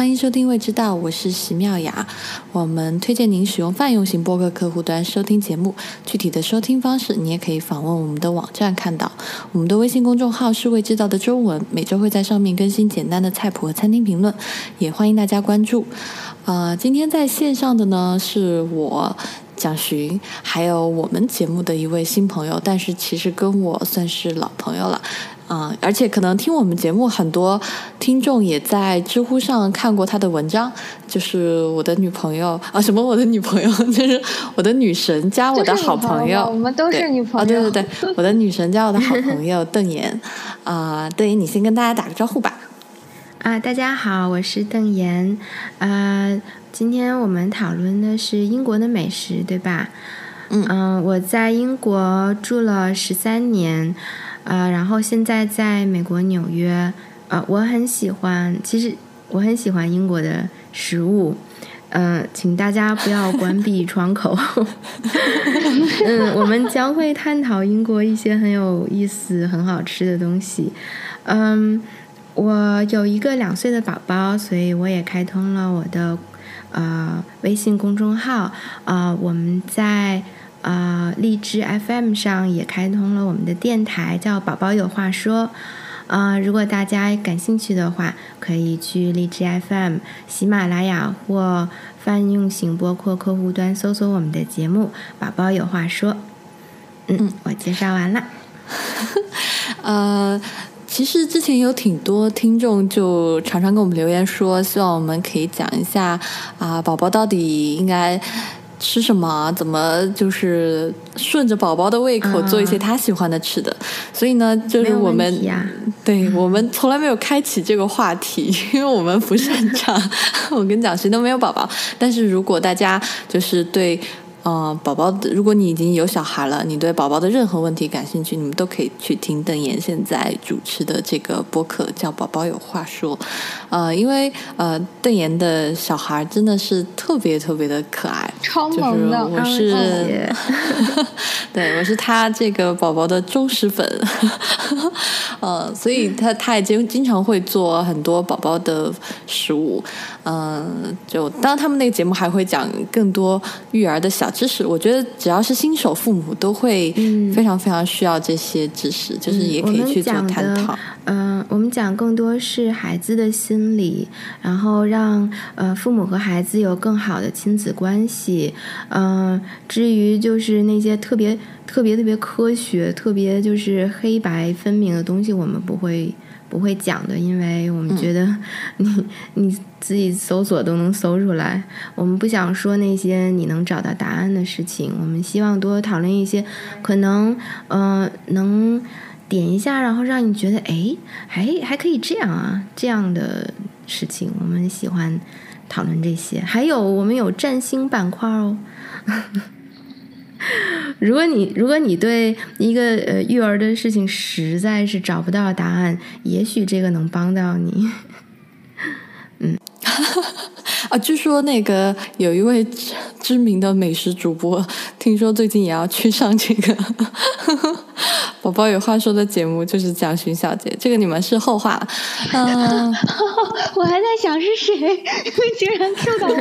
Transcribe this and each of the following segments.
欢迎收听《未知道》，我是席妙雅。我们推荐您使用泛用型播客客户端收听节目。具体的收听方式，你也可以访问我们的网站看到。我们的微信公众号是“未知道”的中文，每周会在上面更新简单的菜谱和餐厅评论，也欢迎大家关注。呃，今天在线上的呢是我蒋寻，还有我们节目的一位新朋友，但是其实跟我算是老朋友了。啊，而且可能听我们节目很多听众也在知乎上看过他的文章，就是我的女朋友啊，什么我的女朋友，就是我的女神加我的好朋友，我们都是女朋友，对对对，我的女神加我的好朋友 邓妍，啊，邓妍，你先跟大家打个招呼吧。啊，大家好，我是邓妍，呃，今天我们讨论的是英国的美食，对吧？嗯，我在英国住了十三年。呃，然后现在在美国纽约，呃，我很喜欢，其实我很喜欢英国的食物，嗯，请大家不要关闭窗口，嗯，我们将会探讨英国一些很有意思、很好吃的东西，嗯，我有一个两岁的宝宝，所以我也开通了我的呃微信公众号，啊，我们在。呃，荔枝 FM 上也开通了我们的电台，叫“宝宝有话说”。呃，如果大家感兴趣的话，可以去荔枝 FM、喜马拉雅或泛用型播客客户端搜索我们的节目“宝宝有话说”。嗯，我介绍完了。呃，其实之前有挺多听众就常常给我们留言说，希望我们可以讲一下啊，宝宝到底应该。吃什么？怎么就是顺着宝宝的胃口做一些他喜欢的吃的？所以呢，就是我们对我们从来没有开启这个话题，因为我们不擅长。我跟你讲，谁都没有宝宝，但是如果大家就是对。嗯，宝宝，如果你已经有小孩了，你对宝宝的任何问题感兴趣，你们都可以去听邓妍现在主持的这个播客，叫《宝宝有话说》。呃，因为呃，邓妍的小孩真的是特别特别的可爱，超萌的，我是，对，我是他这个宝宝的忠实粉。呃，所以他他也经经常会做很多宝宝的食物。嗯，就当然他们那个节目还会讲更多育儿的小知识。我觉得只要是新手父母都会非常非常需要这些知识，就是也可以去做探讨。嗯，我们讲更多是孩子的心理，然后让呃父母和孩子有更好的亲子关系。嗯，至于就是那些特别特别特别科学、特别就是黑白分明的东西，我们不会。不会讲的，因为我们觉得你你自己搜索都能搜出来。我们不想说那些你能找到答案的事情。我们希望多讨论一些可能呃能点一下，然后让你觉得哎还还可以这样啊这样的事情。我们喜欢讨论这些。还有我们有占星板块哦。如果你如果你对一个呃育儿的事情实在是找不到答案，也许这个能帮到你。嗯，啊，据说那个有一位知名的美食主播，听说最近也要去上这个宝宝有话说的节目，就是蒋勋小姐。这个你们是后话。嗯，我还在想是谁，竟然 Q 到我。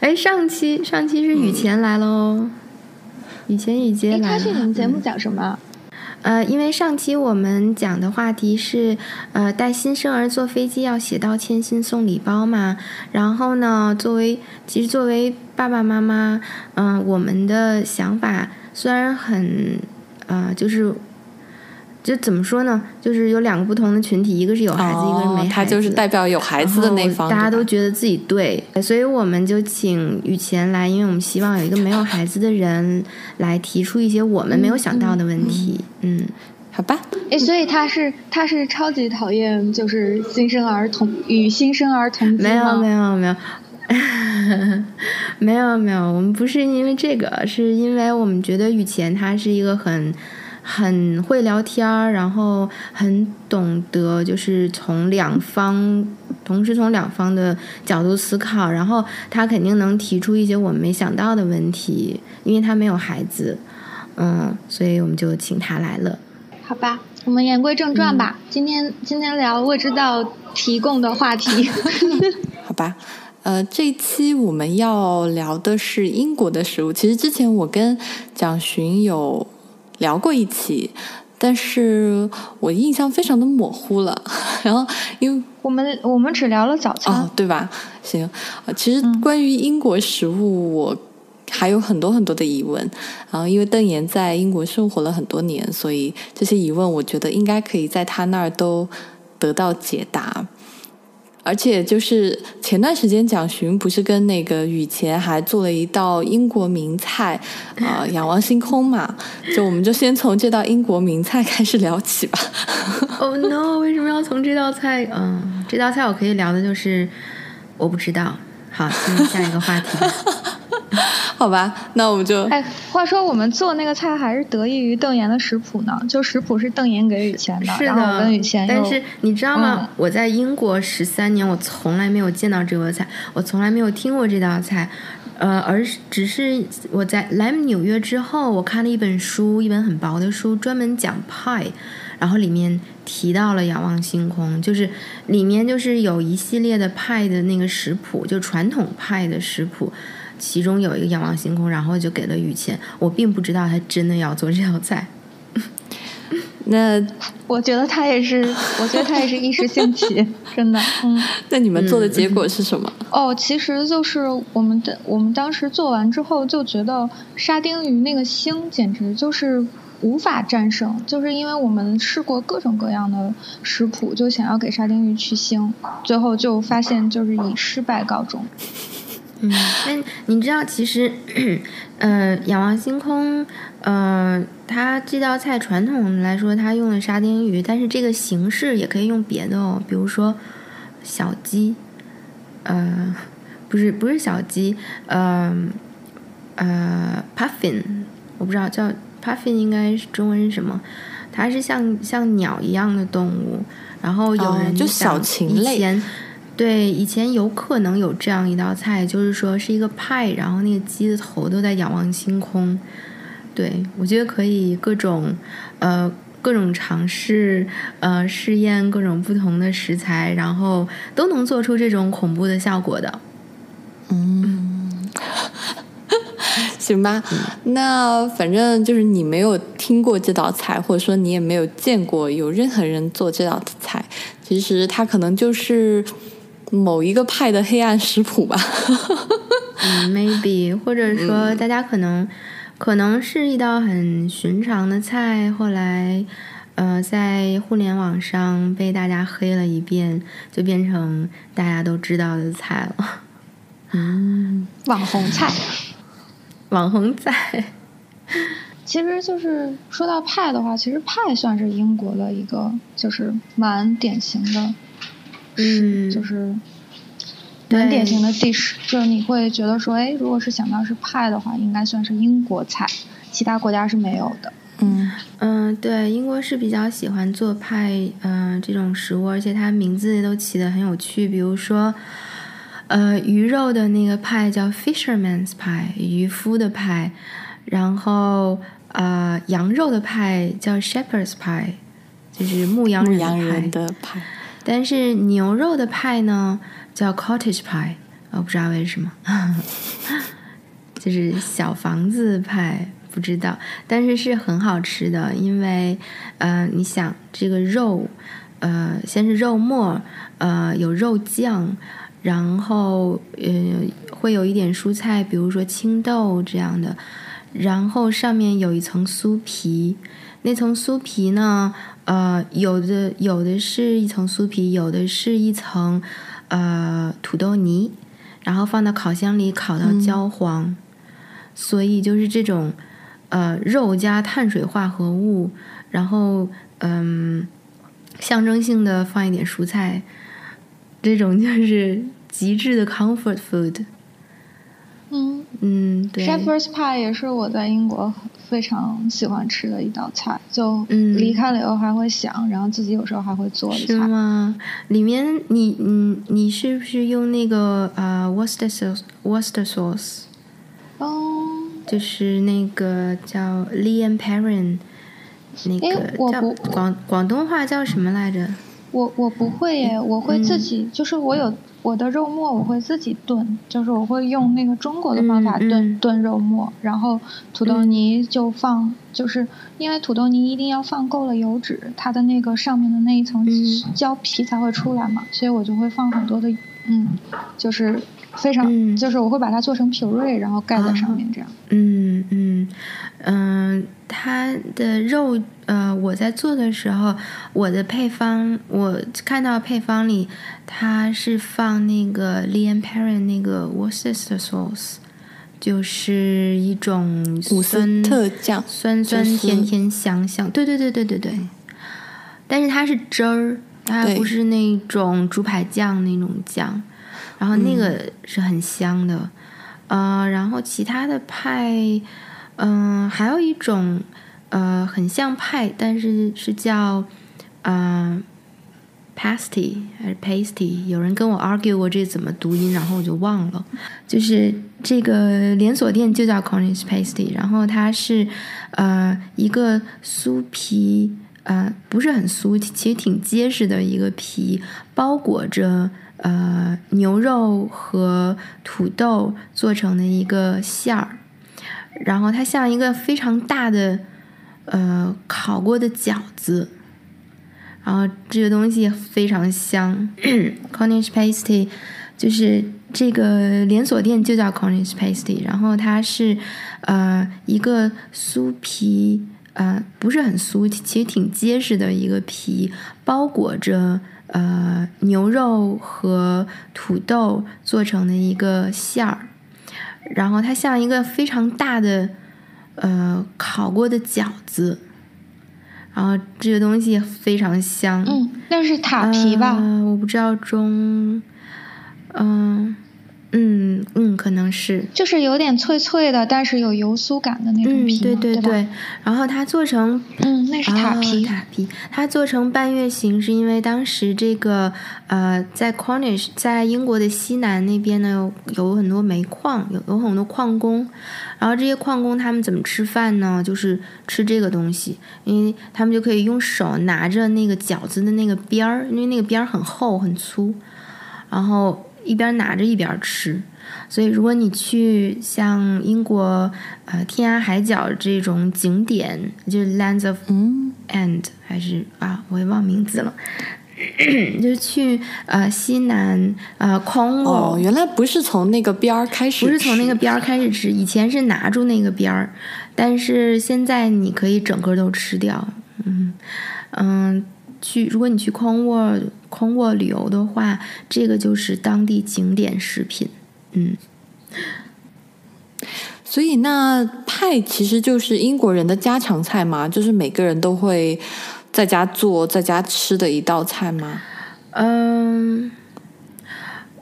哎，上期上期是雨前来了哦，雨前雨杰来。他是你们节目讲什么？呃，因为上期我们讲的话题是呃带新生儿坐飞机要写道歉信送礼包嘛，然后呢，作为其实作为爸爸妈妈，嗯，我们的想法虽然很呃就是。就怎么说呢？就是有两个不同的群体，一个是有孩子，一个是没孩子。他就是代表有孩子的那方。大家都觉得自己对，所以我们就请雨前来，因为我们希望有一个没有孩子的人来提出一些我们没有想到的问题。嗯，好吧。哎，所以他是他是超级讨厌就是新生儿童与新生儿童没有没有没有，没有 没有，我们不是因为这个，是因为我们觉得雨前他是一个很。很会聊天儿，然后很懂得，就是从两方，同时从两方的角度思考，然后他肯定能提出一些我们没想到的问题，因为他没有孩子，嗯，所以我们就请他来了。好吧，我们言归正传吧，今天今天聊未知道提供的话题。好吧，呃，这期我们要聊的是英国的食物。其实之前我跟蒋寻有聊过一期，但是我印象非常的模糊了。然后因为我们我们只聊了早餐，哦，对吧？行，呃，其实关于英国食物，我还有很多很多的疑问。然后因为邓岩在英国生活了很多年，所以这些疑问，我觉得应该可以在他那儿都得到解答。而且就是前段时间蒋勋不是跟那个雨前还做了一道英国名菜，啊、仰望星空嘛，就我们就先从这道英国名菜开始聊起吧。Oh no！为什么要从这道菜？嗯，这道菜我可以聊的就是我不知道。好，进入下一个话题。好吧，那我们就哎，话说我们做那个菜还是得益于邓岩的食谱呢，就食谱是邓岩给雨谦的，是然后我的跟雨谦，但是你知道吗？嗯我在英国十三年，我从来没有见到这道菜，我从来没有听过这道菜，呃，而是只是我在来纽约之后，我看了一本书，一本很薄的书，专门讲派，然后里面提到了仰望星空，就是里面就是有一系列的派的那个食谱，就传统派的食谱。其中有一个仰望星空，然后就给了雨谦。我并不知道他真的要做这道菜。那我觉得他也是，我觉得他也是一时兴起，真的，嗯。那你们做的结果是什么？哦，其实就是我们的，我们当时做完之后就觉得沙丁鱼那个腥简直就是无法战胜，就是因为我们试过各种各样的食谱，就想要给沙丁鱼去腥，最后就发现就是以失败告终。嗯，那你知道，其实，呃，仰望星空，呃，它这道菜传统来说，它用了沙丁鱼，但是这个形式也可以用别的哦，比如说小鸡，呃，不是不是小鸡，呃呃，puffin，我不知道叫 puffin 应该是中文是什么，它是像像鸟一样的动物，然后有哦就想小禽类。以前对，以前有可能有这样一道菜，就是说是一个派，然后那个鸡的头都在仰望星空。对，我觉得可以各种呃各种尝试呃试验各种不同的食材，然后都能做出这种恐怖的效果的。嗯，行吧。那反正就是你没有听过这道菜，或者说你也没有见过有任何人做这道菜，其实它可能就是某一个派的黑暗食谱吧。嗯，maybe，或者说大家可能、可能是一道很寻常的菜，后来呃在互联网上被大家黑了一遍，就变成大家都知道的菜了。嗯，网红菜，网红菜，其实就是说到派的话，其实派算是英国的一个就是蛮典型的，嗯就是对蛮典型的 dish，就是你会觉得说，哎，如果是想到是派的话，应该算是英国菜，其他国家是没有的。嗯嗯、对，英国是比较喜欢做派，嗯、这种食物，而且它名字都起的很有趣，比如说。呃，鱼肉的那个派叫 fisherman's pie，渔夫的派，然后呃，羊肉的派叫 shepherd's pie，就是牧羊人的牧羊人派。但是牛肉的派呢叫 cottage pie，我不知道为什么，就是小房子派，不知道，但是是很好吃的，因为呃，你想这个肉，呃，先是肉末，呃，有肉酱，然后呃会有一点蔬菜，比如说青豆这样的，然后上面有一层酥皮，那层酥皮呢，呃，有的有的是一层酥皮，有的是一层呃土豆泥，然后放到烤箱里烤到焦黄，所以就是这种呃肉加碳水化合物，然后嗯、象征性的放一点蔬菜，这种就是极致的 comfort food。嗯嗯，对。，Shepherd's pie 也是我在英国非常喜欢吃的一道菜，就嗯离开了以后还会想，然后自己有时候还会做的是。吗？里面你嗯，你是不是用那个呃 Worcester sauce Worcester sauce，哦，就是那个叫 Liam Perrin 那个叫广广东话叫什么来着？我我不会耶，我会自己，就是我有我的肉末，我会自己炖，就是我会用那个中国的方法炖炖肉末，然后土豆泥就放，就是因为土豆泥一定要放够了油脂，它的那个上面的那一层胶皮才会出来嘛，所以我就会放很多的，嗯，就是非常，就是我会把它做成 puree，然后盖在上面这样。嗯嗯嗯。它的肉，呃，我在做的时候，我的配方，我看到配方里，它是放那个 l e a n Perrin 那个 Worcester sauce，就是一种酸特酱，酸酸甜甜香香，对对对对对对。但是它是汁儿，它不是那种猪排酱那种酱，然后那个是很香的，呃，然后其他的派。嗯，还有一种，呃，很像派，但是是叫，啊，pasty 还是 pasty？有人跟我 argue 过这怎么读音，然后我就忘了。就是这个连锁店就叫 Cornish pasty，然后它是，呃，一个酥皮，呃，不是很酥，其实挺结实的一个皮，包裹着呃牛肉和土豆做成的一个馅儿。然后它像一个非常大的，呃，烤过的饺子，然后这个东西非常香。Cornish pasty 就是这个连锁店就叫 Cornish pasty，然后它是呃一个酥皮，呃不是很酥，其实挺结实的一个皮，包裹着呃牛肉和土豆做成的一个馅儿。然后它像一个非常大的，呃，烤过的饺子，然后这个东西非常香。嗯，那是塔皮吧？我不知道中，嗯。嗯嗯，可能是，就是有点脆脆的，但是有油酥感的那种皮，对对对。然后它做成，嗯，那是塔皮。塔皮，它做成半月形，是因为当时这个呃，在 Cornish，在英国的西南那边呢，有有很多煤矿，有有很多矿工。然后这些矿工他们怎么吃饭呢？就是吃这个东西，因为他们就可以用手拿着那个饺子的那个边儿，因为那个边儿很厚很粗，然后。一边拿着一边吃，所以如果你去像英国呃天涯海角这种景点，就是 Lands of End 还是啊，我也忘名字了，就是去呃西南呃 Cornwall，哦，原来不是从那个边儿开始，不是从那个边儿开始吃，以前是拿住那个边儿，但是现在你可以整个都吃掉，嗯嗯。去，如果你去康沃康沃旅游的话，这个就是当地景点食品。嗯，所以那派其实就是英国人的家常菜嘛，就是每个人都会在家做、在家吃的一道菜吗？嗯，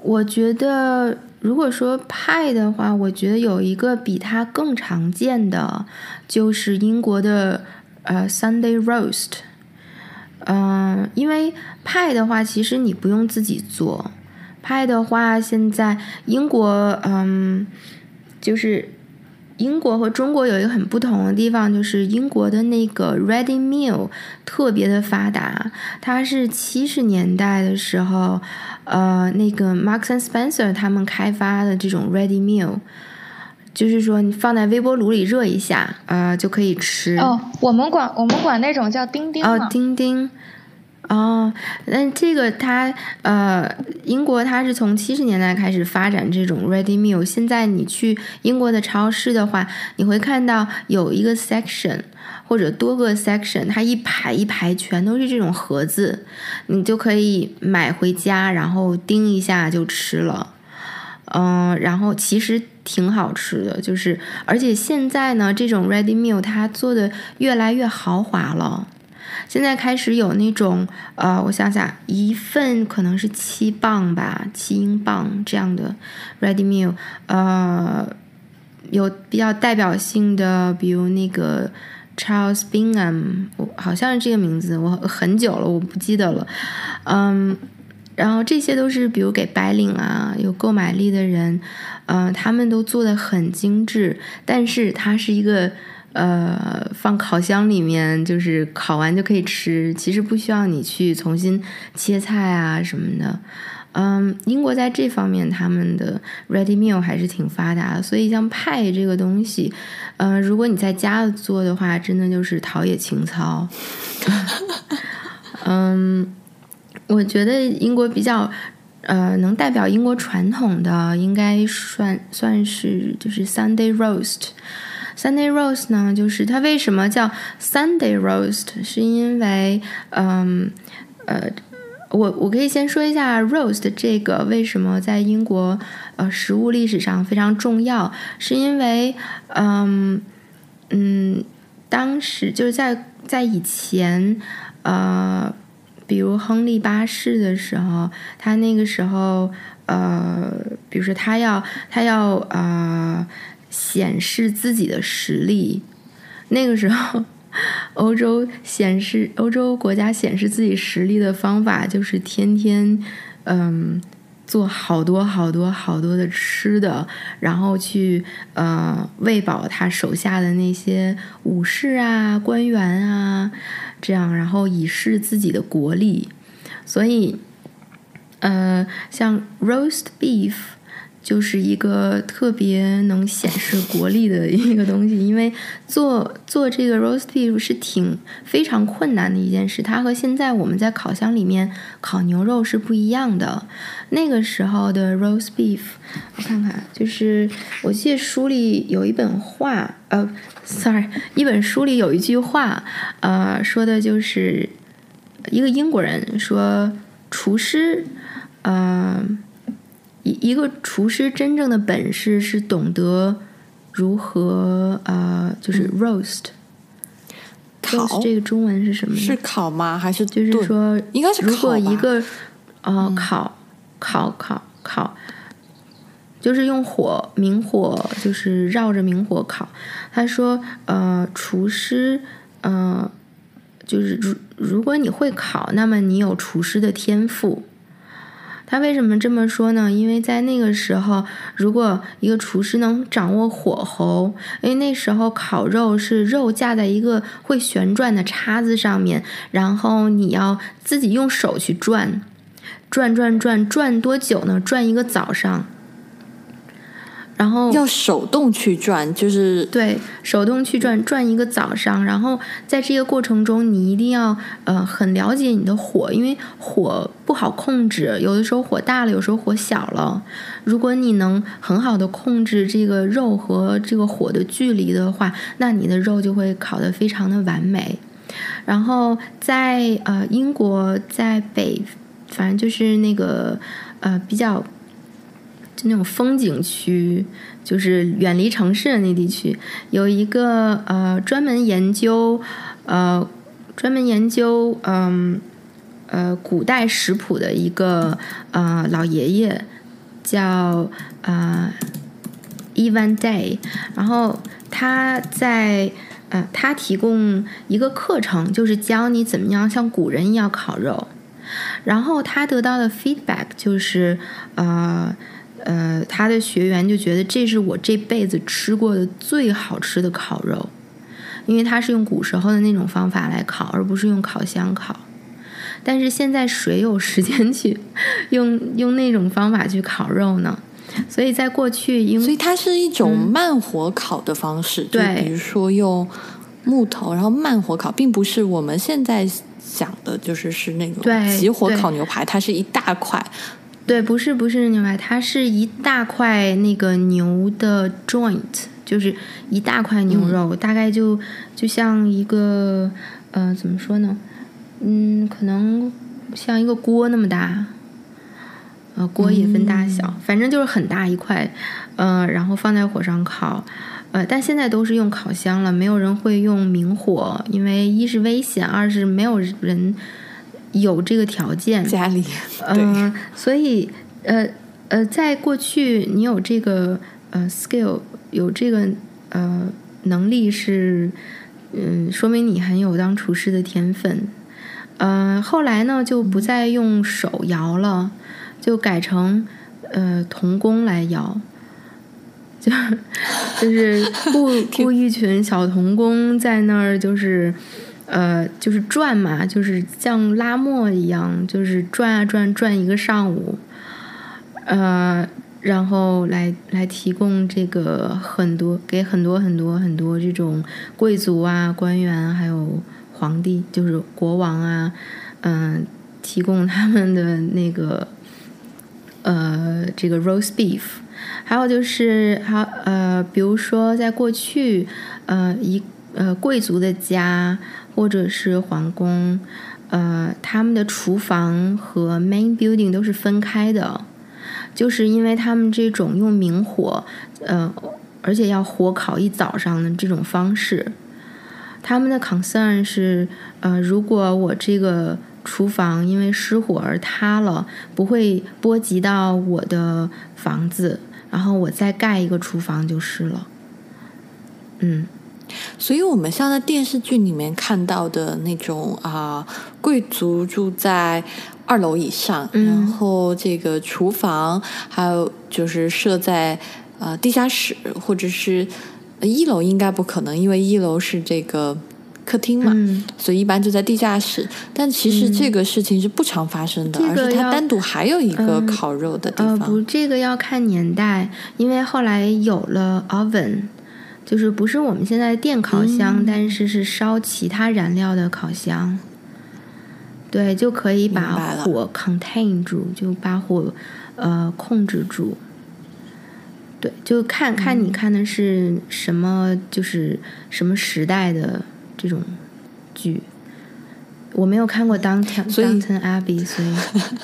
我觉得如果说派的话，我觉得有一个比它更常见的，就是英国的呃 Sunday roast。嗯，因为派的话，其实你不用自己做。派的话，现在英国，嗯，就是英国和中国有一个很不同的地方，就是英国的那个 ready meal 特别的发达。它是七十年代的时候，呃，那个 Marks and Spencer 他们开发的这种 ready meal。就是说，你放在微波炉里热一下，呃，就可以吃。哦，我们管我们管那种叫钉钉哦，钉钉。哦，那这个它呃，英国它是从七十年代开始发展这种 ready meal。现在你去英国的超市的话，你会看到有一个 section 或者多个 section，它一排一排全都是这种盒子，你就可以买回家，然后叮一下就吃了。嗯，然后其实挺好吃的，就是而且现在呢，这种 ready meal 它做的越来越豪华了。现在开始有那种呃，我想想，一份可能是七磅吧，七英镑这样的 ready meal。呃，有比较代表性的，比如那个 Charles Bingham，我好像是这个名字，我很久了，我不记得了。嗯。然后这些都是，比如给白领啊，有购买力的人，嗯，他们都做的很精致，但是它是一个呃放烤箱里面，就是烤完就可以吃，其实不需要你去重新切菜啊什么的。嗯，英国在这方面他们的 ready meal 还是挺发达的，所以像派这个东西，呃，如果你在家做的话，真的就是陶冶情操。嗯，我觉得英国比较呃能代表英国传统的，应该算算是就是 Sunday roast。Sunday roast 呢，就是它为什么叫 Sunday roast，是因为嗯呃。我我可以先说一下 roast 这个为什么在英国呃食物历史上非常重要，是因为嗯嗯当时就是在在以前呃比如亨利八世的时候，他那个时候呃比如说他要他要呃显示自己的实力，那个时候。欧洲显示欧洲国家显示自己实力的方法，就是天天嗯做好多好多好多的吃的，然后去呃喂饱他手下的那些武士啊、官员啊，这样，然后以示自己的国力。所以，呃，像 roast beef。就是一个特别能显示国力的一个东西，因为做做这个 roast beef 是挺非常困难的一件事，它和现在我们在烤箱里面烤牛肉是不一样的。那个时候的 roast beef，我看看，就是我记得书里有一本话，呃，sorry，一本书里有一句话，呃，说的就是一个英国人说，厨师，嗯。一一个厨师真正的本事是懂得如何呃，就是 roast。烤这个中文是什么？是烤吗？还是就是说，应该是如果一个呃烤烤烤烤，就是用火明火，就是绕着明火烤。他说呃，厨师呃，就是如如果你会烤，那么你有厨师的天赋。他为什么这么说呢？因为在那个时候，如果一个厨师能掌握火候，因为那时候烤肉是肉架在一个会旋转的叉子上面，然后你要自己用手去转，转转转转多久呢？转一个早上。然后要手动去转，就是对手动去转转一个早上。然后在这个过程中，你一定要呃很了解你的火，因为火不好控制，有的时候火大了，有时候火小了。如果你能很好的控制这个肉和这个火的距离的话，那你的肉就会烤得非常的完美。然后在呃英国，在北，反正就是那个呃比较。就那种风景区，就是远离城市的那地区，有一个呃专门研究呃专门研究嗯呃古代食谱的一个呃老爷爷，叫呃 Evan Day，然后他在呃他提供一个课程，就是教你怎么样像古人一样烤肉，然后他得到的 feedback 就是呃。呃，他的学员就觉得这是我这辈子吃过的最好吃的烤肉，因为他是用古时候的那种方法来烤，而不是用烤箱烤。但是现在谁有时间去用 用那种方法去烤肉呢？所以在过去，因所以它是一种慢火烤的方式，对，比如说用木头，然后慢火烤，并不是我们现在想的，就是是那种急火烤牛排，它是一大块。对，不是不是牛排，它是一大块那个牛的 joint，就是一大块牛肉，大概就就像一个呃，怎么说呢？嗯，可能像一个锅那么大，呃，锅也分大小，反正就是很大一块，呃，然后放在火上烤，呃，但现在都是用烤箱了，没有人会用明火，因为一是危险，二是没有人。有这个条件，家里，嗯，所以，呃，呃，在过去，你有这个呃 skill，有这个呃能力是，嗯，说明你很有当厨师的天分。呃，后来呢，就不再用手摇了，就改成呃童工来摇。就 就是雇雇 一群小童工在那儿，就是呃，就是转嘛，就是像拉磨一样，就是转啊转，转一个上午，呃，然后来来提供这个很多给很多很多很多这种贵族啊、官员还有皇帝，就是国王啊，嗯，提供他们的那个呃这个 roast beef。还有就是，还呃，比如说，在过去，呃，一呃贵族的家或者是皇宫，呃，他们的厨房和 main building 都是分开的，就是因为他们这种用明火，呃，而且要火烤一早上的这种方式，他们的 concern 是，呃，如果我这个厨房因为失火而塌了，不会波及到我的房子。然后我再盖一个厨房就是了，嗯，所以我们像在电视剧里面看到的那种啊，贵族住在二楼以上，然后这个厨房还有就是设在呃地下室或者是一楼，应该不可能，因为一楼是这个。客厅嘛，所以一般就在地下室。但其实这个事情是不常发生的，而是它单独还有一个烤肉的地方。不，这个要看年代，因为后来有了 oven，就是不是我们现在电烤箱，但是是烧其他燃料的烤箱。对，就可以把火 contain 住，就把火呃控制住。对，就看看你看的是什么，就是什么时代的。这种剧，我没有看过《Downton Downton Abbey》，所以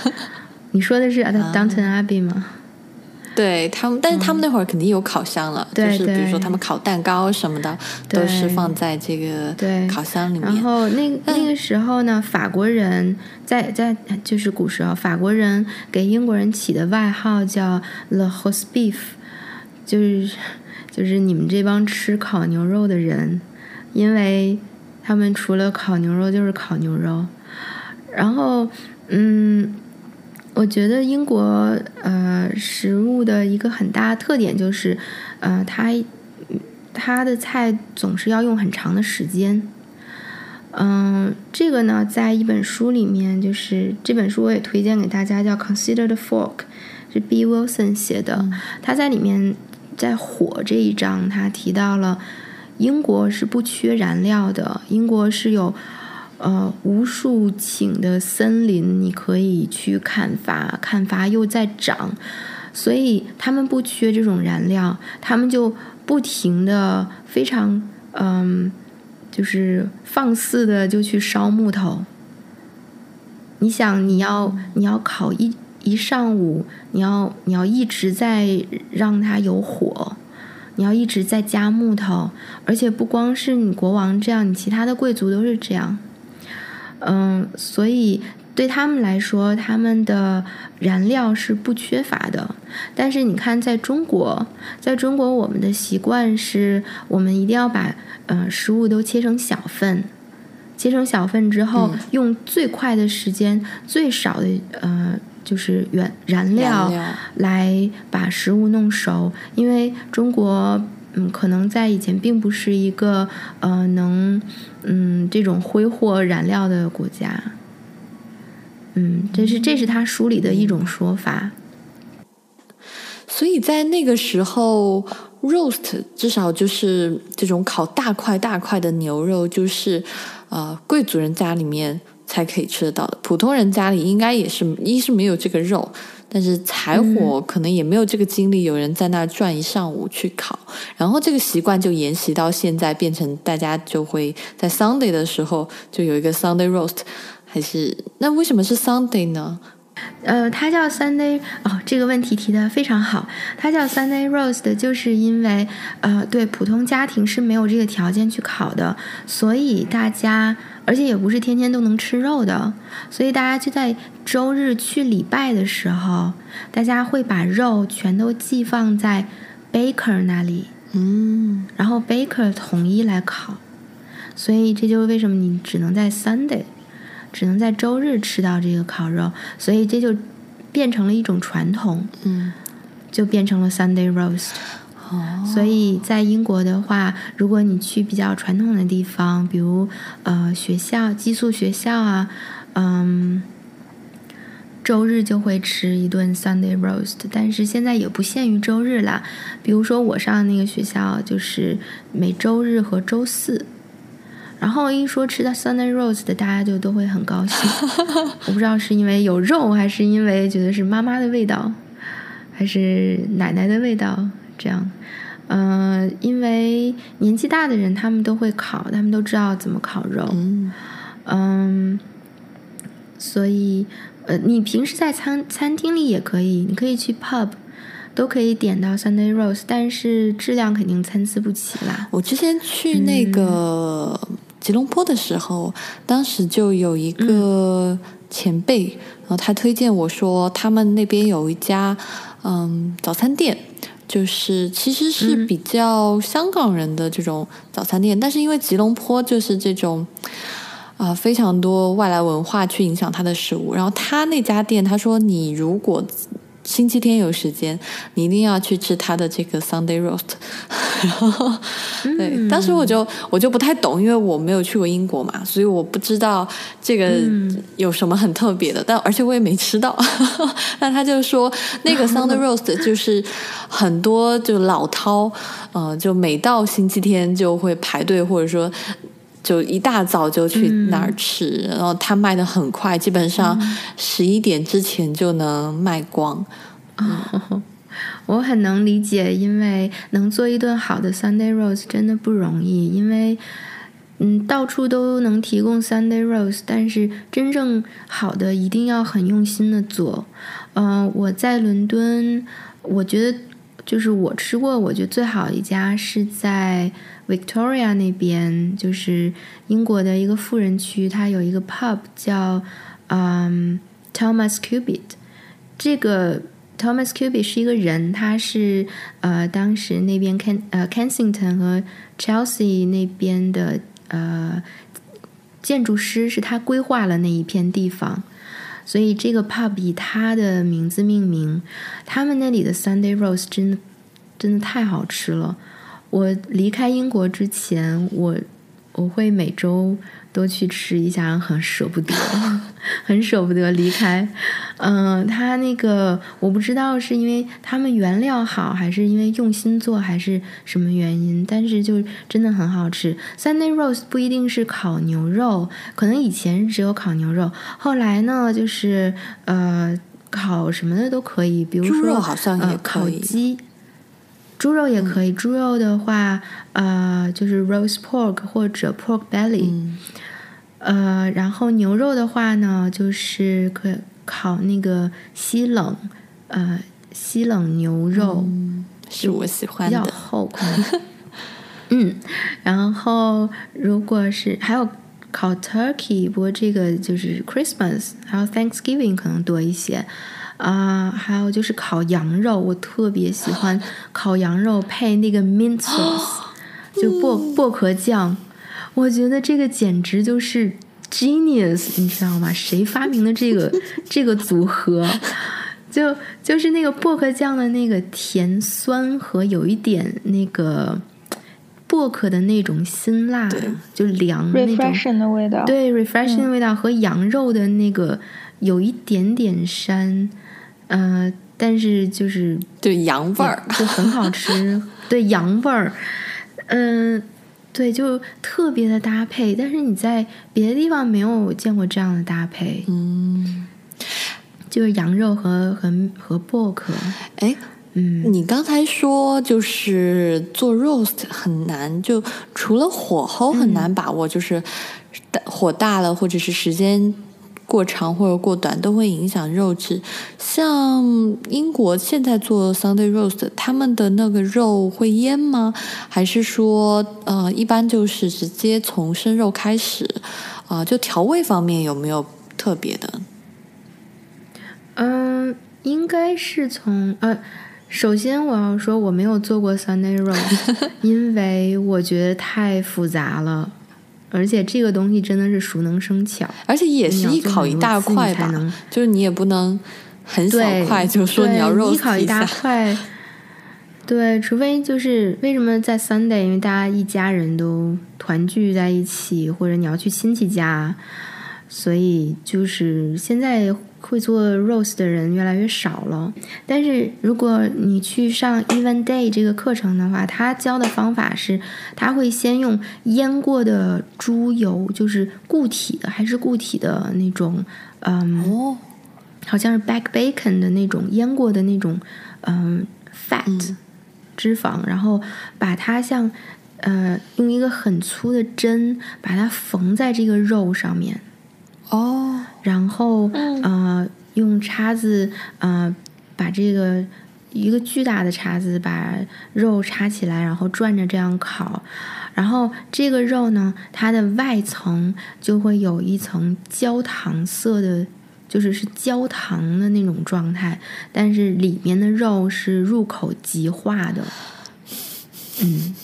你说的是《Downton Abbey》吗？对他们，但是他们那会儿肯定有烤箱了，就是比如说他们烤蛋糕什么的，都是放在这个烤箱里面。然后那那个时候呢，法国人在在就是古时候，法国人给英国人起的外号叫 “the horse beef”，就是就是你们这帮吃烤牛肉的人，因为。他们除了烤牛肉就是烤牛肉，然后，嗯，我觉得英国呃食物的一个很大特点就是，呃，它它的菜总是要用很长的时间。嗯，这个呢，在一本书里面，就是这本书我也推荐给大家，叫《Consider the Fork》，是 B. Wilson 写的。他在里面在火这一章，他提到了。英国是不缺燃料的，英国是有呃无数顷的森林，你可以去砍伐，砍伐又在长，所以他们不缺这种燃料，他们就不停的非常嗯，就是放肆的就去烧木头。你想，你要你要烤一一上午，你要你要一直在让它有火。你要一直在加木头，而且不光是你国王这样，你其他的贵族都是这样。嗯，所以对他们来说，他们的燃料是不缺乏的。但是你看，在中国，在中国，我们的习惯是我们一定要把呃食物都切成小份，切成小份之后，用最快的时间、最少的呃。就是原燃料来把食物弄熟，因为中国嗯，可能在以前并不是一个呃能嗯这种挥霍燃料的国家，嗯，这是这是他书里的一种说法。所以在那个时候，roast 至少就是这种烤大块大块的牛肉，就是呃贵族人家里面。才可以吃得到的，普通人家里应该也是，一是没有这个肉，但是柴火可能也没有这个精力，有人在那儿转一上午去烤，然后这个习惯就沿袭到现在，变成大家就会在 Sunday 的时候就有一个 Sunday roast，还是那为什么是 Sunday 呢？呃，它叫 Sunday 哦，这个问题提的非常好。它叫 Sunday roast，就是因为呃，对普通家庭是没有这个条件去烤的，所以大家，而且也不是天天都能吃肉的，所以大家就在周日去礼拜的时候，大家会把肉全都寄放在 baker 那里，嗯，然后 baker 统一来烤，所以这就是为什么你只能在 Sunday。只能在周日吃到这个烤肉，所以这就变成了一种传统，嗯，就变成了 Sunday roast。所以在英国的话，如果你去比较传统的地方，比如呃学校寄宿学校啊，嗯，周日就会吃一顿 Sunday roast，但是现在也不限于周日啦。比如说我上的那个学校就是每周日和周四。然后一说吃到 Sunday roast 的，大家就都会很高兴。我不知道是因为有肉，还是因为觉得是妈妈的味道，还是奶奶的味道。这样，嗯，因为年纪大的人他们都会烤，他们都知道怎么烤肉。嗯，所以呃，你平时在餐餐厅里也可以，你可以去 pub，都可以点到 Sunday roast，但是质量肯定参差不齐啦。我之前去那个。吉隆坡的时候，当时就有一个前辈，然后他推荐我说，他们那边有一家嗯早餐店，就是其实是比较香港人的这种早餐店，但是因为吉隆坡就是这种啊非常多外来文化去影响他的食物，然后他那家店他说你如果。星期天有时间，你一定要去吃他的这个 Sunday roast。然后，对，当时我就我就不太懂，因为我没有去过英国嘛，所以我不知道这个有什么很特别的。但而且我也没吃到。那他就说，那个 Sunday roast 就是很多就老饕，呃，就每到星期天就会排队，或者说。就一大早就去那儿吃，然后他卖的很快，基本上十一点之前就能卖光。我很能理解，因为能做一顿好的 Sunday roast 真的不容易，因为嗯，到处都能提供 Sunday roast，但是真正好的一定要很用心的做。嗯，我在伦敦，我觉得就是我吃过，我觉得最好一家是在。Victoria 那边就是英国的一个富人区，它有一个 pub 叫嗯 Thomas Cubitt。这个 Thomas Cubitt 是一个人，他是呃当时那边 Ken 呃 Kensington 和 Chelsea 那边的呃建筑师，是他规划了那一片地方，所以这个 pub 以他的名字命名。他们那里的 Sunday roast 真的真的太好吃了。我离开英国之前，我我会每周都去吃一下，很舍不得，很舍不得离开。嗯，他那个我不知道是因为他们原料好，还是因为用心做，还是什么原因，但是就真的很好吃。Sunday roast 不一定是烤牛肉，可能以前只有烤牛肉，后来呢，就是呃烤什么的都可以，比如说好像也烤鸡。猪肉也可以，猪肉的话，呃，就是 roast pork 或者 pork belly，呃，然后牛肉的话呢，就是可烤那个西冷，呃，西冷牛肉是我喜欢的，比较厚。嗯，然后如果是还有烤 turkey，不过这个就是 Christmas，还有 Thanksgiving 可能多一些。啊，还有就是烤羊肉，我特别喜欢 烤羊肉配那个 mint sauce，就薄薄荷酱，我觉得这个简直就是 genius，你知道吗？谁发明的这个 这个组合？就就是那个薄荷酱的那个甜酸和有一点那个薄荷的那种辛辣，就凉那种的味道，对 refreshing 的味道和羊肉的那个有一点点膻。嗯，但是就是对羊味儿就很好吃，对羊味儿，嗯，对，就特别的搭配。但是你在别的地方没有见过这样的搭配，嗯，就是羊肉和和和薄荷。哎，嗯，你刚才说就是做 roast 很难，就除了火候很难把握，就是火大了或者是时间。过长或者过短都会影响肉质。像英国现在做 Sunday roast，他们的那个肉会腌吗？还是说，呃，一般就是直接从生肉开始？啊，就调味方面有没有特别的？嗯，应该是从呃，首先我要说我没有做过 Sunday roast，因为我觉得太复杂了。而且这个东西真的是熟能生巧，而且也是一烤一大块吧，就是你也不能很小块，就说你要肉一烤一大块。对，除非就是为什么在 Sunday，因为大家一家人都团聚在一起，或者你要去亲戚家，所以就是现在会做 roast 的人越来越少了。但是如果你去上 Even Day 这个课程的话，他教的方法是，他会先用腌过的猪油，就是固体的还是固体的那种，嗯，哦，好像是 back bacon 的那种腌过的那种，嗯，fat。脂肪，然后把它像，呃，用一个很粗的针把它缝在这个肉上面，哦，然后呃，用叉子呃把这个一个巨大的叉子把肉叉起来，然后转着这样烤，然后这个肉呢，它的外层就会有一层焦糖色的。就是是焦糖的那种状态，但是里面的肉是入口即化的。嗯，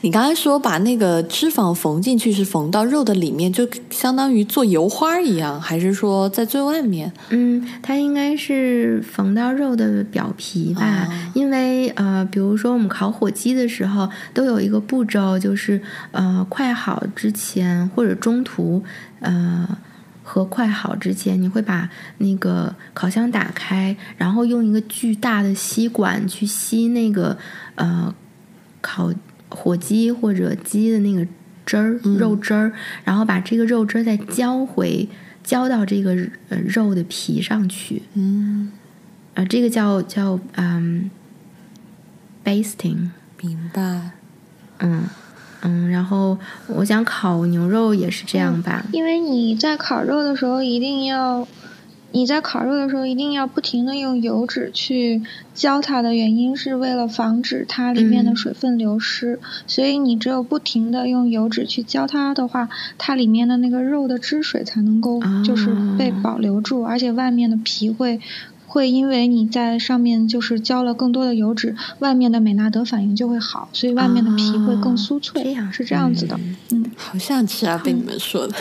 你刚才说把那个脂肪缝进去是缝到肉的里面，就相当于做油花一样，还是说在最外面？嗯，它应该是缝到肉的表皮吧，因为呃，比如说我们烤火鸡的时候，都有一个步骤，就是呃，快好之前或者中途呃。和快好之前，你会把那个烤箱打开，然后用一个巨大的吸管去吸那个呃烤火鸡或者鸡的那个汁儿肉汁儿，然后把这个肉汁儿再浇回浇到这个呃肉的皮上去。嗯，啊，这个叫叫嗯，basting。明白。嗯。嗯，然后我想烤牛肉也是这样吧。因为你在烤肉的时候一定要，你在烤肉的时候一定要不停的用油脂去浇它的原因是为了防止它里面的水分流失。所以你只有不停的用油脂去浇它的话，它里面的那个肉的汁水才能够就是被保留住，而且外面的皮会。会因为你在上面就是浇了更多的油脂，外面的美纳德反应就会好，所以外面的皮会更酥脆，这样是这样子的。嗯，好想吃啊！被你们说的，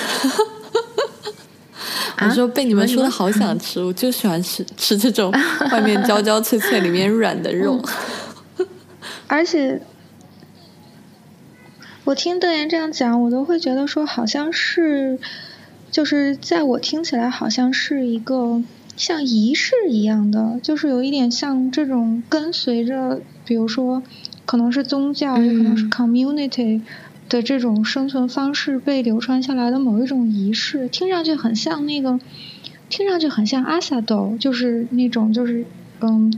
我说被你们说的好想吃，我就喜欢吃吃这种外面焦焦脆脆、里面软的肉。而且，我听邓岩这样讲，我都会觉得说，好像是，就是在我听起来，好像是一个。像仪式一样的，就是有一点像这种跟随着，比如说，可能是宗教，也可能是 community 的这种生存方式被流传下来的某一种仪式，听上去很像那个，听上去很像阿萨斗，就是那种就是嗯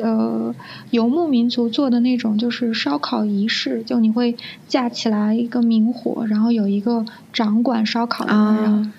呃游牧民族做的那种就是烧烤仪式，就你会架起来一个明火，然后有一个掌管烧烤的人，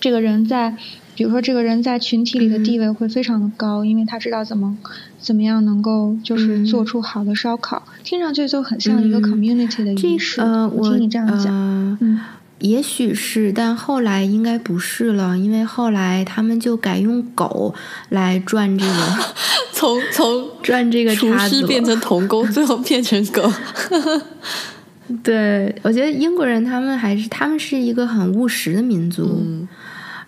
这个人在。比如说，这个人在群体里的地位会非常的高，因为他知道怎么怎么样能够就是做出好的烧烤，听上去就很像一个 community 的仪式。呃，我听你这样讲，嗯，也许是，但后来应该不是了，因为后来他们就改用狗来转这个，从从 转这个厨师变成童工，最后变成狗。对，我觉得英国人他们还是他们是一个很务实的民族。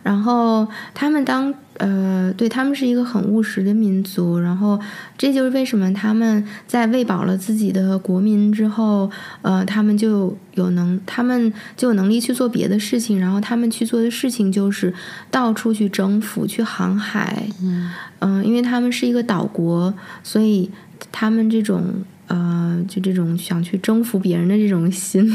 然后他们当呃，对他们是一个很务实的民族，然后这就是为什么他们在喂饱了自己的国民之后，呃，他们就有能，他们就有能力去做别的事情，然后他们去做的事情就是到处去征服、去航海，嗯，因为他们是一个岛国，所以他们这种呃，就这种想去征服别人的这种心，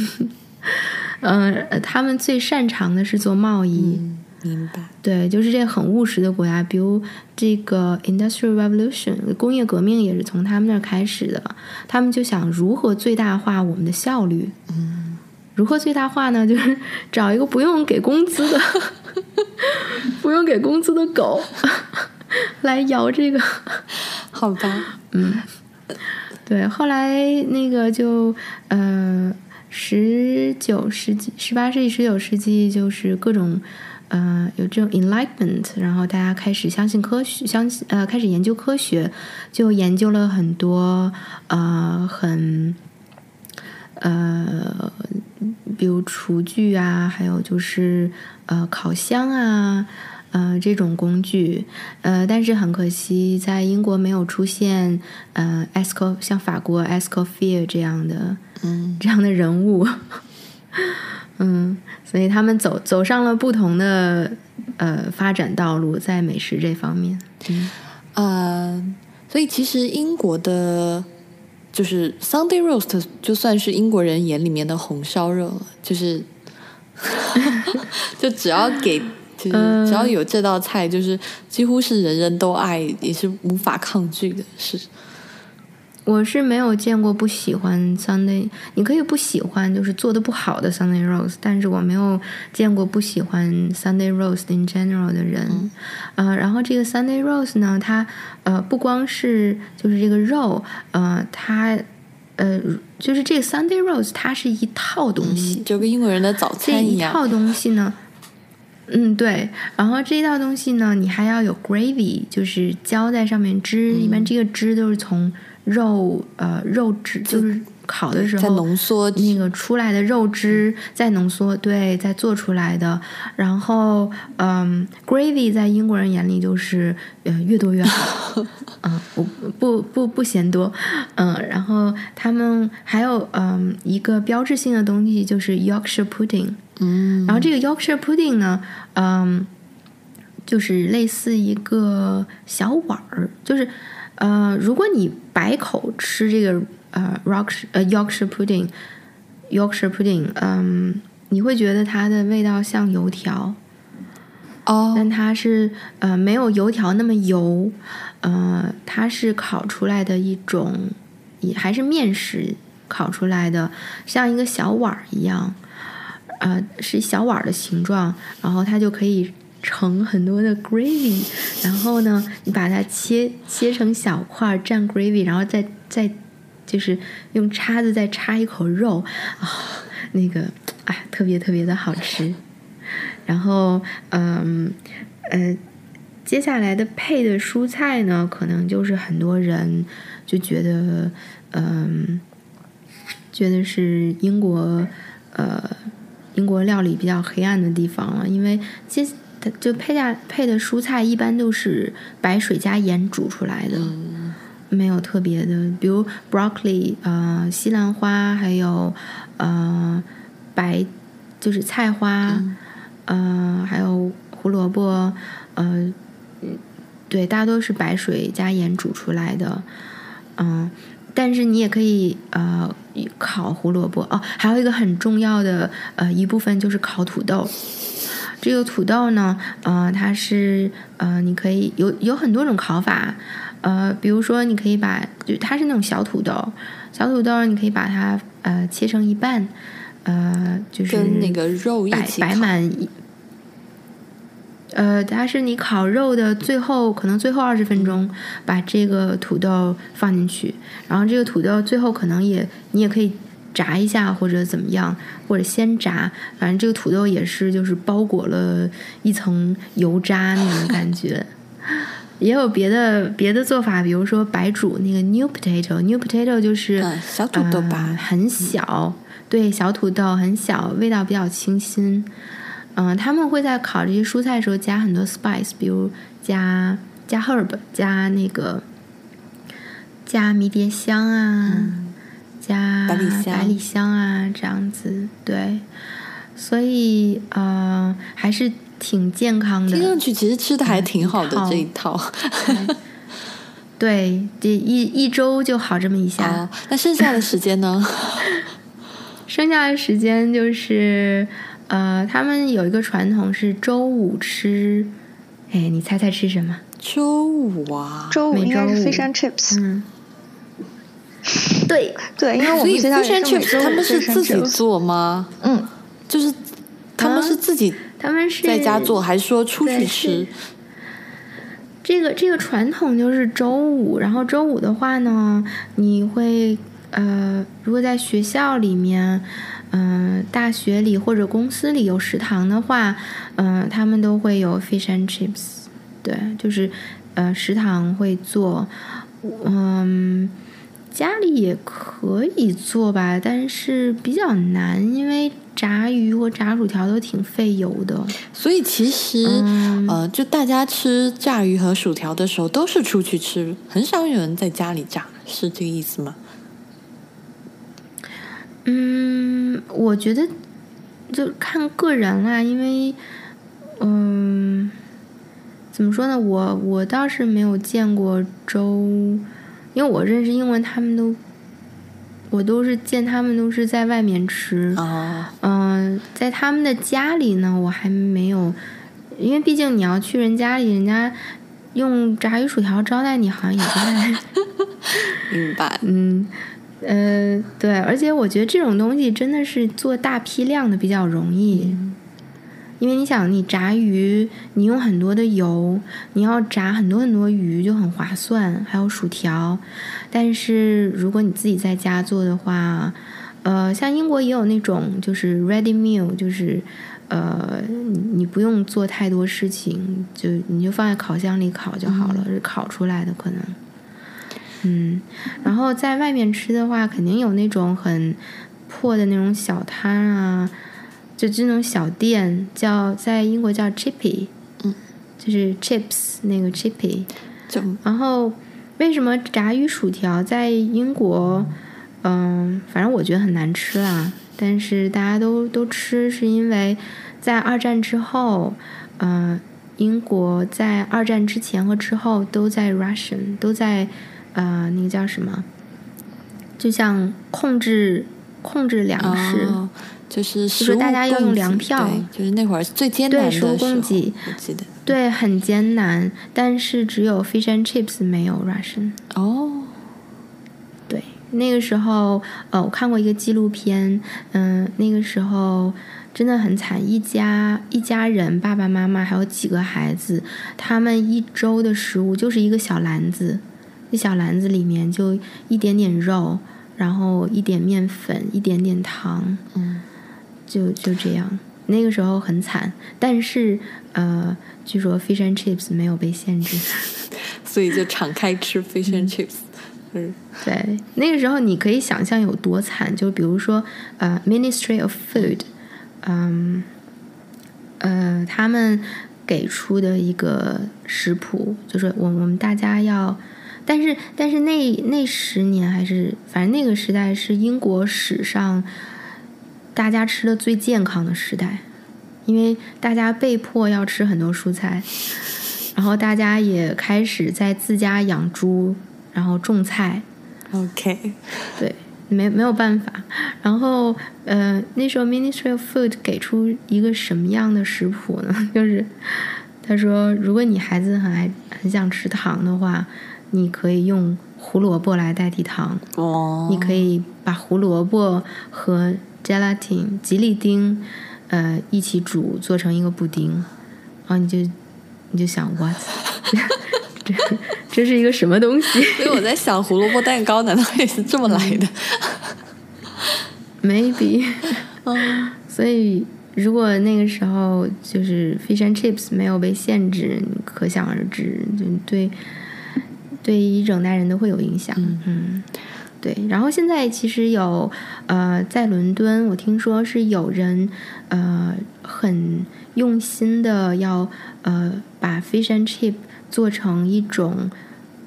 嗯，他们最擅长的是做贸易。明白，对，就是这很务实的国家，比如这个 Industrial Revolution 工业革命也是从他们那儿开始的。他们就想如何最大化我们的效率。嗯，如何最大化呢？就是找一个不用给工资的，不用给工资的狗来摇这个。好吧，嗯，对，后来那个就呃，十九世纪、十八世纪、十九世纪就是各种。嗯，有这种 enlightenment，然后大家开始相信科学，相信呃，开始研究科学，就研究了很多呃，很呃，比如厨具啊，还有就是呃，烤箱啊，呃这种工具，呃，但是很可惜，在英国没有出现呃 Esco 像法国 Escoffier 这样的嗯。这样的人物，嗯，所以他们走走上了不同的呃发展道路，在美食这方面。嗯呃，所以其实英国的，就是 Sunday roast，就算是英国人眼里面的红烧肉了，就是，就只要给，就是嗯只要有这道菜，就是几乎是人人都爱，也是无法抗拒的，是。我是没有见过不喜欢 Sunday，你可以不喜欢就是做的不好的 Sunday roast，但是我没有见过不喜欢 Sunday roast in general 的人。呃，然后这个 Sunday roast 呢，它呃不光是就是这个肉，呃，它呃就是这个 Sunday roast 它是一套东西，就跟英国人的早餐一样。这一套东西呢，嗯，对。然后这一套东西呢，你还要有 gravy，就是浇在上面汁。一般这个汁都是从肉呃肉质，就是烤的时在候浓缩那个出来的肉汁再浓缩，对，再做出来的。然后嗯，gravy 在英国人眼里就是呃越多越好。嗯，我不不不嫌多，嗯，然后他们还有嗯一个标志性的东西就是 Yorkshire pudding，嗯，然后这个 Yorkshire pudding 呢，嗯，就是类似一个小碗儿，就是呃，如果你白口吃这个呃 Yorkshire 呃 Yorkshire pudding，Yorkshire pudding，嗯，你会觉得它的味道像油条，哦，但它是呃没有油条那么油，呃，它是烤出来的一种，也还是面食烤出来的，像一个小碗儿一样，呃，是小碗儿的形状，然后它就可以盛很多的 gravy，然后呢，你把它切切成小块儿蘸 gravy，然后再再就是用叉子再插一口肉啊、那个哎，特别特别的好吃。然后，嗯，呃，接下来的配的蔬菜呢，可能就是很多人就觉得，嗯，觉得是英国，呃，英国料理比较黑暗的地方了，因为接它就配下配的蔬菜一般都是白水加盐煮出来的。没有特别的，比如 broccoli，呃，西兰花，还有呃白就是菜花，呃，还有胡萝卜，呃，嗯对，大多是白水加盐煮出来的，嗯、但是你也可以呃烤胡萝卜哦，还有一个很重要的呃一部分就是烤土豆。这个土豆呢，呃，它是呃，你可以有有很多种烤法，呃，比如说你可以把就它是那种小土豆，小土豆你可以把它呃切成一半，呃，就是跟那个肉一摆摆满一。呃，它是你烤肉的最后，可能最后二十分钟，把这个土豆放进去，然后这个土豆最后可能也你也可以炸一下或者怎么样，或者先炸，反正这个土豆也是就是包裹了一层油渣那种感觉。也有别的别的做法，比如说白煮那个 new potato，new potato 就是、嗯小土豆吧呃很小，对，小土豆很小，味道比较清新。嗯、他们会在烤这些蔬菜的时候加很多 spice，比如加加 herb，加那个加迷迭香啊，加嗯百里香百里香啊，这样子，对，所以呃还是挺健康的。听上去其实吃的还挺好的嗯这一套。对，这一一周就好这么一下，哦，那剩下的时间呢？剩下的时间就是，呃，他们有一个传统是周五吃，哎，你猜猜吃什么？周五啊，周五应该是每周五 fish and chips，嗯，对，对，因为我所以们学校 fish 也是每 chips 周五他们是自己做吗？嗯，就是他们是自己他们是在家做，还是说出去吃？这个这个传统就是周五，然后周五的话呢，你会呃，如果在学校里面，嗯、大学里或者公司里有食堂的话，嗯、他们都会有 fish and chips，对，就是呃，食堂会做，嗯。家里也可以做吧，但是比较难，因为炸鱼或炸薯条都挺费油的。所以其实，嗯呃，就大家吃炸鱼和薯条的时候，都是出去吃，很少有人在家里炸，是这个意思吗？嗯，我觉得就看个人啦，因为，嗯，怎么说呢？我我倒是没有见过周，因为我认识英文，他们都，我都是见他们都是在外面吃。啊、嗯、在他们的家里呢，我还没有，因为毕竟你要去人家里，人家用炸鱼薯条招待你，好像也不太。明白。嗯，呃，对，而且我觉得这种东西真的是做大批量的比较容易，因为你想，你炸鱼，你用很多的油，你要炸很多很多鱼就很划算，还有薯条。但是如果你自己在家做的话，呃，像英国也有那种就是 ready meal，就是。呃，你你不用做太多事情，就你就放在烤箱里烤就好了，是烤出来的可能。嗯，然后在外面吃的话，肯定有那种很破的那种小摊啊，就这种小店，叫在英国叫 chippy，嗯，就是 chips 那个 chippy。就然后为什么炸鱼薯条在英国，嗯，反正我觉得很难吃啦，但是大家都都吃，是因为在二战之后，嗯、英国在二战之前和之后都在 Russian，都在呃那个叫什么，就像控制控制粮食。哦就是是大家要用粮票对就是那会儿最艰难的时候，对食物供给我记得。对，很艰难，但是只有 fish and chips 没有 ration。哦，对，那个时候，呃，我看过一个纪录片，嗯、那个时候真的很惨，一家一家人，爸爸妈妈还有几个孩子，他们一周的食物就是一个小篮子，那小篮子里面就一点点肉，然后一点面粉，一点点糖，嗯，就就这样。那个时候很惨，但是呃，据说 fish and chips 没有被限制。所以就敞开吃 fish 嗯 and chips。嗯对，那个时候你可以想象有多惨，就比如说呃，Ministry of Food，嗯，呃，他们给出的一个食谱，就是我我们大家要，但是但是那那十年还是反正那个时代是英国史上大家吃的最健康的时代，因为大家被迫要吃很多蔬菜，然后大家也开始在自家养猪，然后种菜，，OK，对，没没有办法。然后呃，那时候 Ministry of Food 给出一个什么样的食谱呢？就是他说，如果你孩子很爱很想吃糖的话，你可以用胡萝卜来代替糖。哦，你可以把胡萝卜和 gelatin 吉利丁呃一起煮，做成一个布丁，然后你就你就想 what 这这是一个什么东西所以我在想，胡萝卜蛋糕难道也是这么来的？？Maybe，嗯，所以如果那个时候就是 fish and chips 没有被限制，你可想而知，就对对一整代人都会有影响。嗯对。然后现在其实有呃，在伦敦，我听说是有人呃很用心的要呃把 fish and chip 做成一种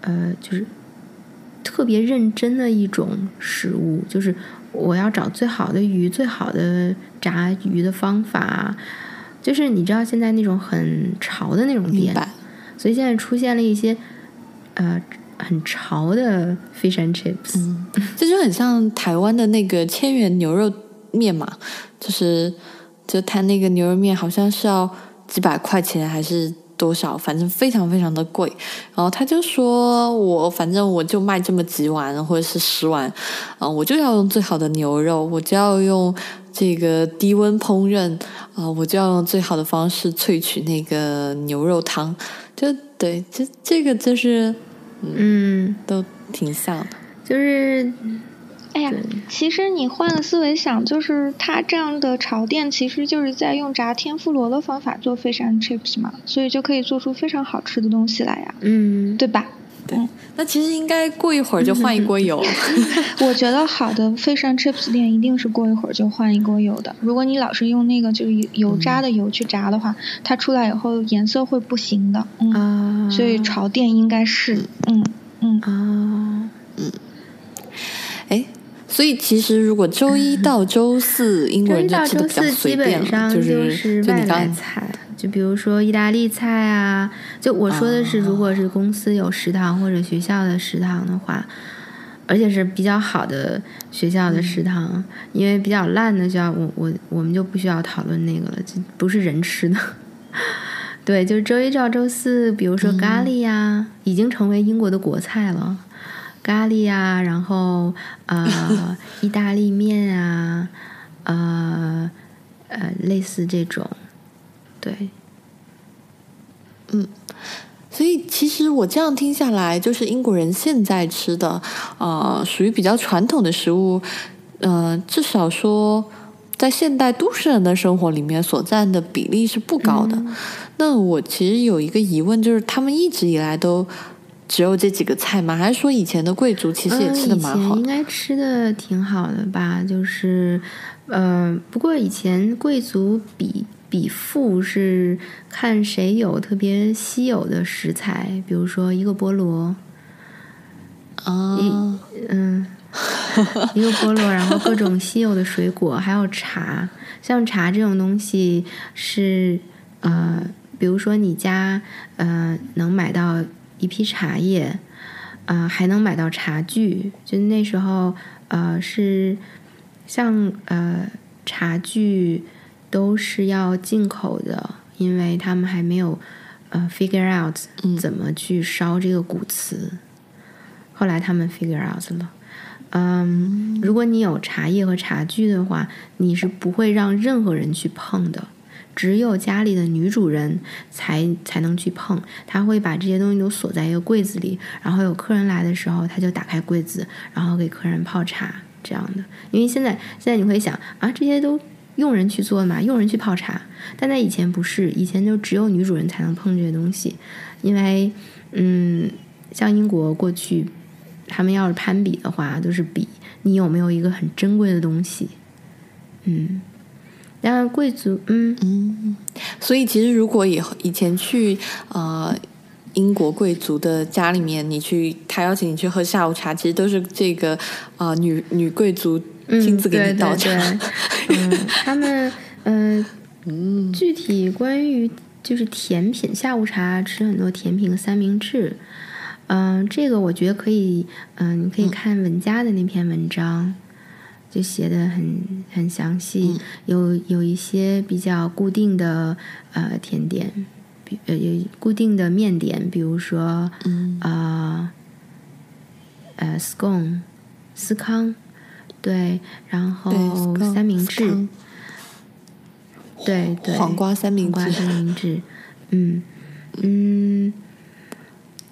呃就是特别认真的一种食物，就是我要找最好的鱼、最好的炸鱼的方法。就是你知道现在那种很潮的那种店，所以现在出现了一些呃很潮的 fish and chips。嗯，这就很像台湾的那个千元牛肉面嘛，就是就他那个牛肉面好像是要几百块钱还是多少，反正非常非常的贵。然后他就说我反正我就卖这么几碗或者是十碗，啊、我就要用最好的牛肉，我就要用这个低温烹饪啊、我就要用最好的方式萃取那个牛肉汤。就对，这这个就是嗯，都挺像的。就是哎呀，其实你换个思维想，就是他这样的潮店，其实就是在用炸天妇罗的方法做 fish and chips 嘛，所以就可以做出非常好吃的东西来呀，嗯，对吧？对，那其实应该过一会儿就换一锅油。我觉得好的 fish and chips 店一定是过一会儿就换一锅油的。如果你老是用那个就是油渣的油去炸的话，它出来以后颜色会不行的。嗯，所以潮店应该是，嗯嗯啊嗯。哎，所以其实如果周一到周四英国人就吃的比较随便了，就是外来菜。就比如说意大利菜啊，就我说的是，如果是公司有食堂或者学校的食堂的话，而且是比较好的学校的食堂，因为比较烂的学校，我我我们就不需要讨论那个了，就不是人吃的。对，就是周一到周四，比如说咖喱呀，已经成为英国的国菜了，咖喱呀，然后呃，意大利面啊，呃呃，类似这种。对，嗯，所以其实我这样听下来，就是英国人现在吃的，呃，属于比较传统的食物，呃，至少说在现代都市人的生活里面所占的比例是不高的。那我其实有一个疑问，就是他们一直以来都只有这几个菜吗？还是说以前的贵族其实也吃的蛮好？应该吃的挺好的吧？就是，呃，不过以前贵族比。比富是看谁有特别稀有的食材，比如说一个菠萝，啊，嗯，一个菠萝，然后各种稀有的水果，还有茶。像茶这种东西是呃，比如说你家呃能买到一批茶叶，啊，还能买到茶具。就那时候呃是像呃茶具。都是要进口的，因为他们还没有呃 figure out 怎么去烧这个古瓷。后来他们 figure out 了。嗯，如果你有茶叶和茶具的话，你是不会让任何人去碰的，只有家里的女主人才才能去碰。他会把这些东西都锁在一个柜子里，然后有客人来的时候，他就打开柜子，然后给客人泡茶这样的。因为现在现在你会想啊，这些都。佣人去做嘛，佣人去泡茶，但在以前不是，以前就只有女主人才能碰这些东西，因为，嗯，像英国过去，他们要是攀比的话，都是比你有没有一个很珍贵的东西，嗯，然贵族，嗯。嗯，所以其实如果以以前去呃英国贵族的家里面，你去他邀请你去喝下午茶，其实都是这个啊女女贵族。亲自给你倒茶，嗯，他们嗯，具体关于就是甜品下午茶吃很多甜品三明治，嗯，这个我觉得可以，嗯，你可以看文佳的那篇文章，就写的很很详细，有有一些比较固定的呃甜点，比呃有固定的面点，比如说啊呃 scone 司康。对，然后三明治，对对，黄瓜三明治，黄瓜三明治，嗯嗯，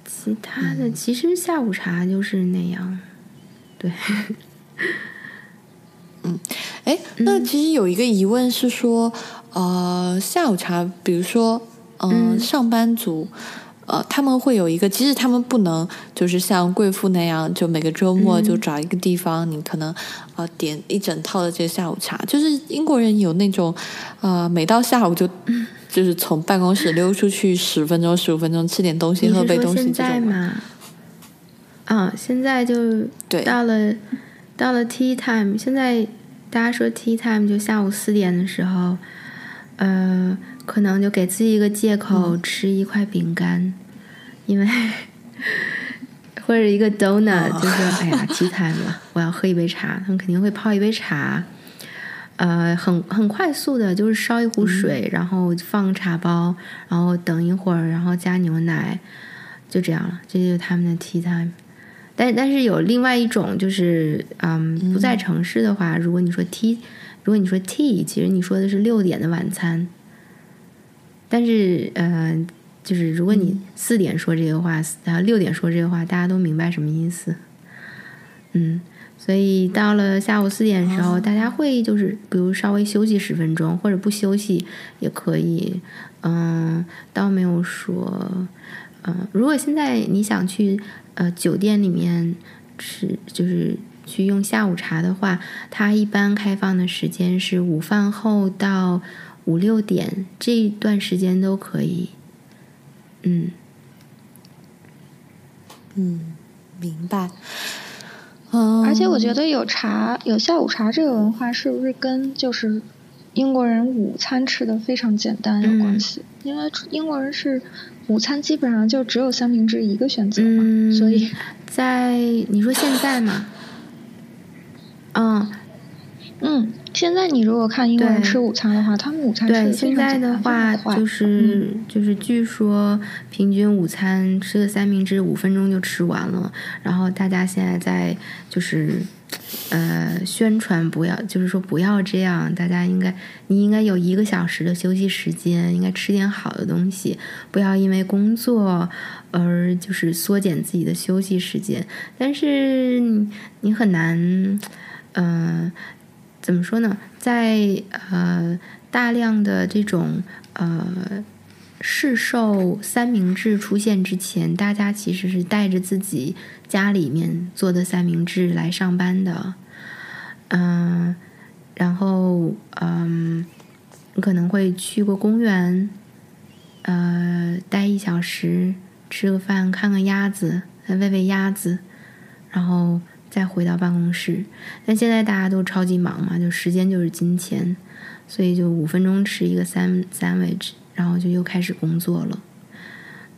其他的其实下午茶就是那样，对，嗯，哎，那其实有一个疑问是说，呃，下午茶，比如说，嗯，上班族。呃，他们会有一个，即使他们不能就是像贵妇那样，就每个周末就找一个地方，你可能呃点一整套的这个下午茶。就是英国人有那种，呃，每到下午就 就是从办公室溜出去十分钟、十五分钟吃点东西、喝杯东西现在吗？啊，现在就对到了到了 tea time。现在大家说 tea time 就下午四点的时候，呃。可能就给自己一个借口吃一块饼干，因为 或者一个 donut，就是哎呀，tea time 了，我要喝一杯茶。他们肯定会泡一杯茶，呃，很很快速的，就是烧一壶水，然后放茶包，然后等一会儿，然后加牛奶，就这样了。这就是他们的 tea time。但但是有另外一种，就是嗯，不在城市的话，如果你说 tea，如果你说 tea，其实你说的是六点的晚餐。但是，呃，就是如果你四点说这个话，然后六点说这个话，大家都明白什么意思。嗯，所以到了下午四点的时候，大家会就是比如稍微休息十分钟，或者不休息也可以。嗯，倒没有说，嗯，如果现在你想去呃酒店里面吃，就是去用下午茶的话，它一般开放的时间是午饭后到五六点这段时间都可以。嗯。嗯，明白。嗯，而且我觉得有茶有下午茶这个文化，是不是跟就是英国人午餐吃的非常简单有关系？因为英国人是午餐基本上就只有三明治一个选择嘛，所以在你说现在嘛，嗯嗯，现在你如果看英国人吃午餐的话，他们午餐对现在的话就是就是据说平均午餐吃个三明治五分钟就吃完了，然后大家现在在就是呃宣传不要，就是说不要这样，大家应该你应该有一个小时的休息时间，应该吃点好的东西，不要因为工作而就是缩减自己的休息时间，但是你很难嗯。怎么说呢？在呃大量的这种呃市售三明治出现之前，大家其实是带着自己家里面做的三明治来上班的。嗯，然后嗯，你可能会去过公园，呃，待一小时，吃个饭，看看鸭子，喂喂鸭子，然后。再回到办公室，但现在大家都超级忙嘛，就时间就是金钱，所以就五分钟吃一个三 sandwich，然后就又开始工作了。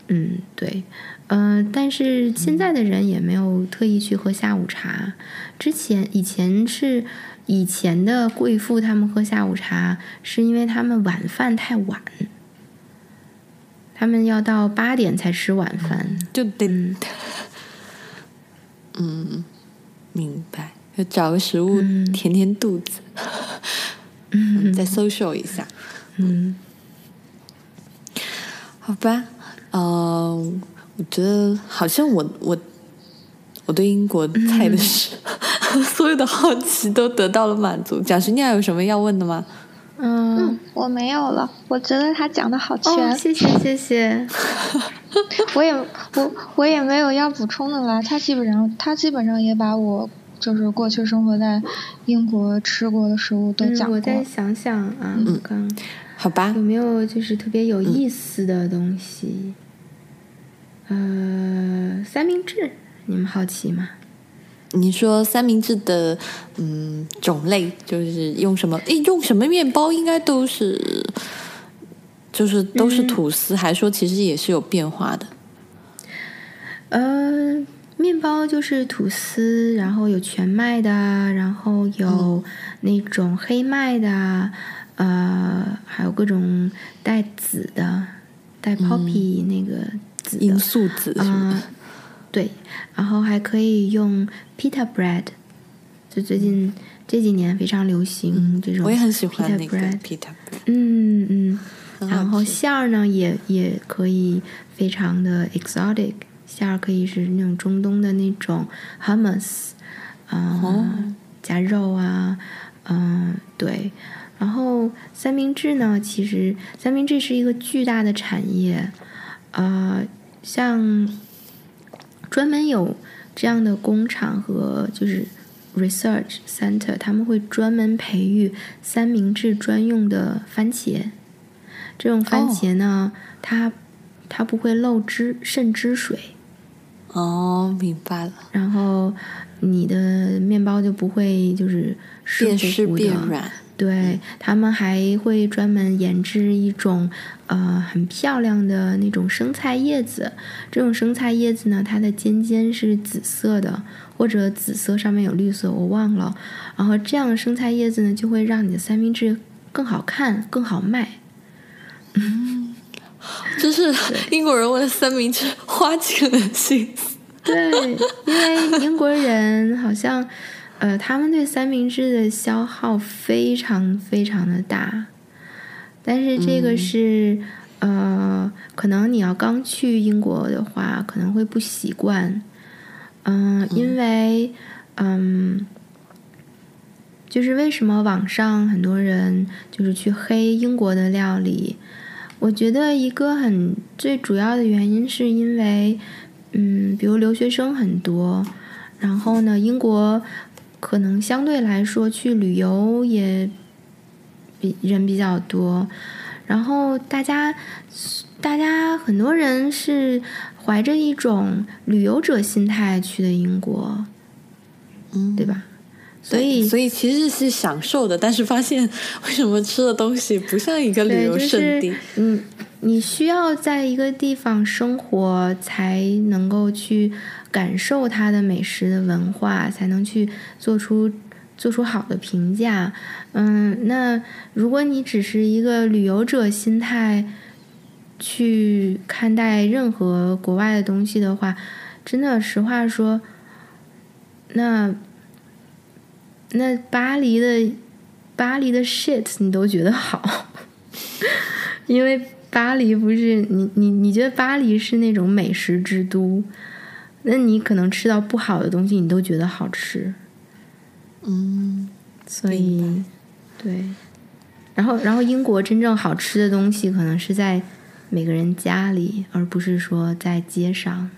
嗯，对，嗯，但是现在的人也没有特意去喝下午茶。之前以前是以前的贵妇，他们喝下午茶是因为他们晚饭太晚，他们要到八点才吃晚饭，就得，嗯。明白，就找个食物填填肚子，嗯，再 social 一下，嗯，好吧，嗯，我觉得好像我我我对英国菜的是 所有的好奇都得到了满足。蒋石，你还有什么要问的吗？嗯，我没有了。我觉得他讲的好全，谢谢谢谢。我也我我也没有要补充的了。他基本上他基本上也把我就是过去生活在英国吃过的食物都讲过。我再想想啊，刚好吧，有没有就是特别有意思的东西？呃，三明治，你们好奇吗？你说三明治的嗯种类就是用什么？诶，用什么面包应该都是，就是都是吐司，还说其实也是有变化的。呃，面包就是吐司，然后有全麦的，然后有那种黑麦的，呃，还有各种带籽的，带 poppy 那个籽，罂粟籽啊。对，然后还可以用 pita bread，就最近这几年非常流行这种。我也很喜欢那个 pita bread。嗯嗯，然后馅儿呢也也可以非常的 exotic，馅儿可以是那种中东的那种 hummus，啊，加肉啊，嗯，对。然后三明治呢，其实三明治是一个巨大的产业，啊，像。专门有这样的工厂和就是 research center，他们会专门培育三明治专用的番茄。这种番茄呢，它它不会漏汁渗汁水。哦，明白了。然后你的面包就不会就是湿乎乎的。对他们还会专门研制一种呃很漂亮的那种生菜叶子，这种生菜叶子呢，它的尖尖是紫色的，或者紫色上面有绿色，我忘了。然后这样的生菜叶子呢，就会让你的三明治更好看、更好卖。嗯，就是英国人为了三明治花尽了心思。对，因为英国人好像。呃，他们对三明治的消耗非常非常的大，但是这个是呃，可能你要刚去英国的话，可能会不习惯，嗯，因为嗯，就是为什么网上很多人就是去黑英国的料理，我觉得一个很最主要的原因是因为，嗯，比如留学生很多，然后呢，英国可能相对来说去旅游也比人比较多，然后大家大家很多人是怀着一种旅游者心态去的英国，嗯，对吧？所以，所以其实是享受的，但是发现为什么吃的东西不像一个旅游胜地？嗯，你需要在一个地方生活，才能够去感受它的美食的文化，才能去做出做出好的评价。嗯，那如果你只是一个旅游者心态去看待任何国外的东西的话，真的，实话说，那。那巴黎的巴黎的 shit 你都觉得好，因为巴黎不是你你你觉得巴黎是那种美食之都，那你可能吃到不好的东西你都觉得好吃，嗯，所以对，然后然后英国真正好吃的东西可能是在每个人家里，而不是说在街上，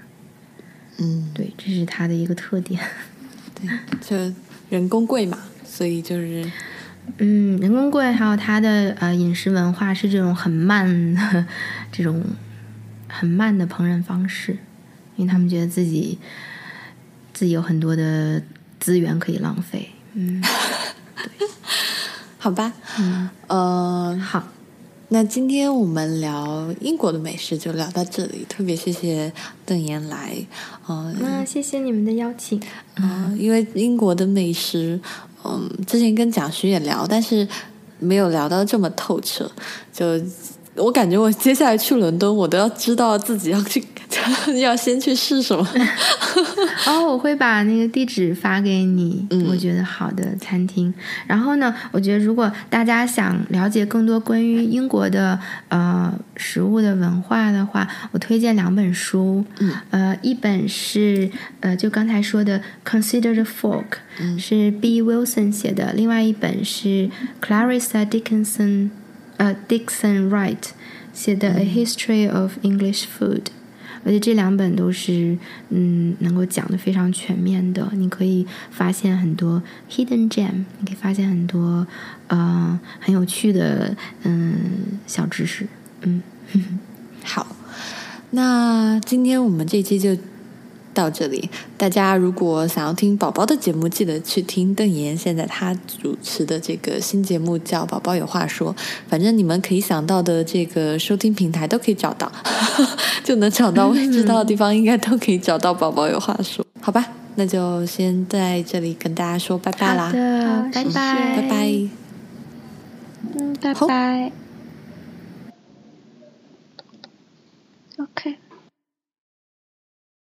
嗯，对，这是它的一个特点，对，就。人工贵嘛，所以就是，嗯，人工贵，还有它的呃饮食文化是这种很慢的，这种很慢的烹饪方式，因为他们觉得自己自己有很多的资源可以浪费，嗯，对，好吧，嗯，呃，好。那今天我们聊英国的美食就聊到这里，特别谢谢邓岩来，嗯，那谢谢你们的邀请。嗯，因为英国的美食，嗯，之前跟蒋徐也聊，但是没有聊到这么透彻，就。我感觉我接下来去伦敦，我都要知道自己要去，要先去试什么。哦，我会把那个地址发给你，我觉得好的餐厅。然后呢，我觉得如果大家想了解更多关于英国的呃食物的文化的话，我推荐两本书。嗯，呃，一本是呃就刚才说的《Consider the Fork》，是 B. Wilson 写的；另外一本是 Clarissa Dickinson。呃，Dixon Wright 写的《A History of English Food》，而且这两本都是嗯，能够讲的非常全面的。你可以发现很多 hidden gem，你可以发现很多呃很有趣的嗯小知识。嗯，好，那今天我们这期就。到这里，大家如果想要听宝宝的节目，记得去听邓妍现在他主持的这个新节目叫《宝宝有话说》。反正你们可以想到的这个收听平台都可以找到，就能找到。未知道的地方应该都可以找到《宝宝有话说》。好吧，那就先在这里跟大家说拜拜啦，拜拜，拜拜，嗯，拜拜，OK。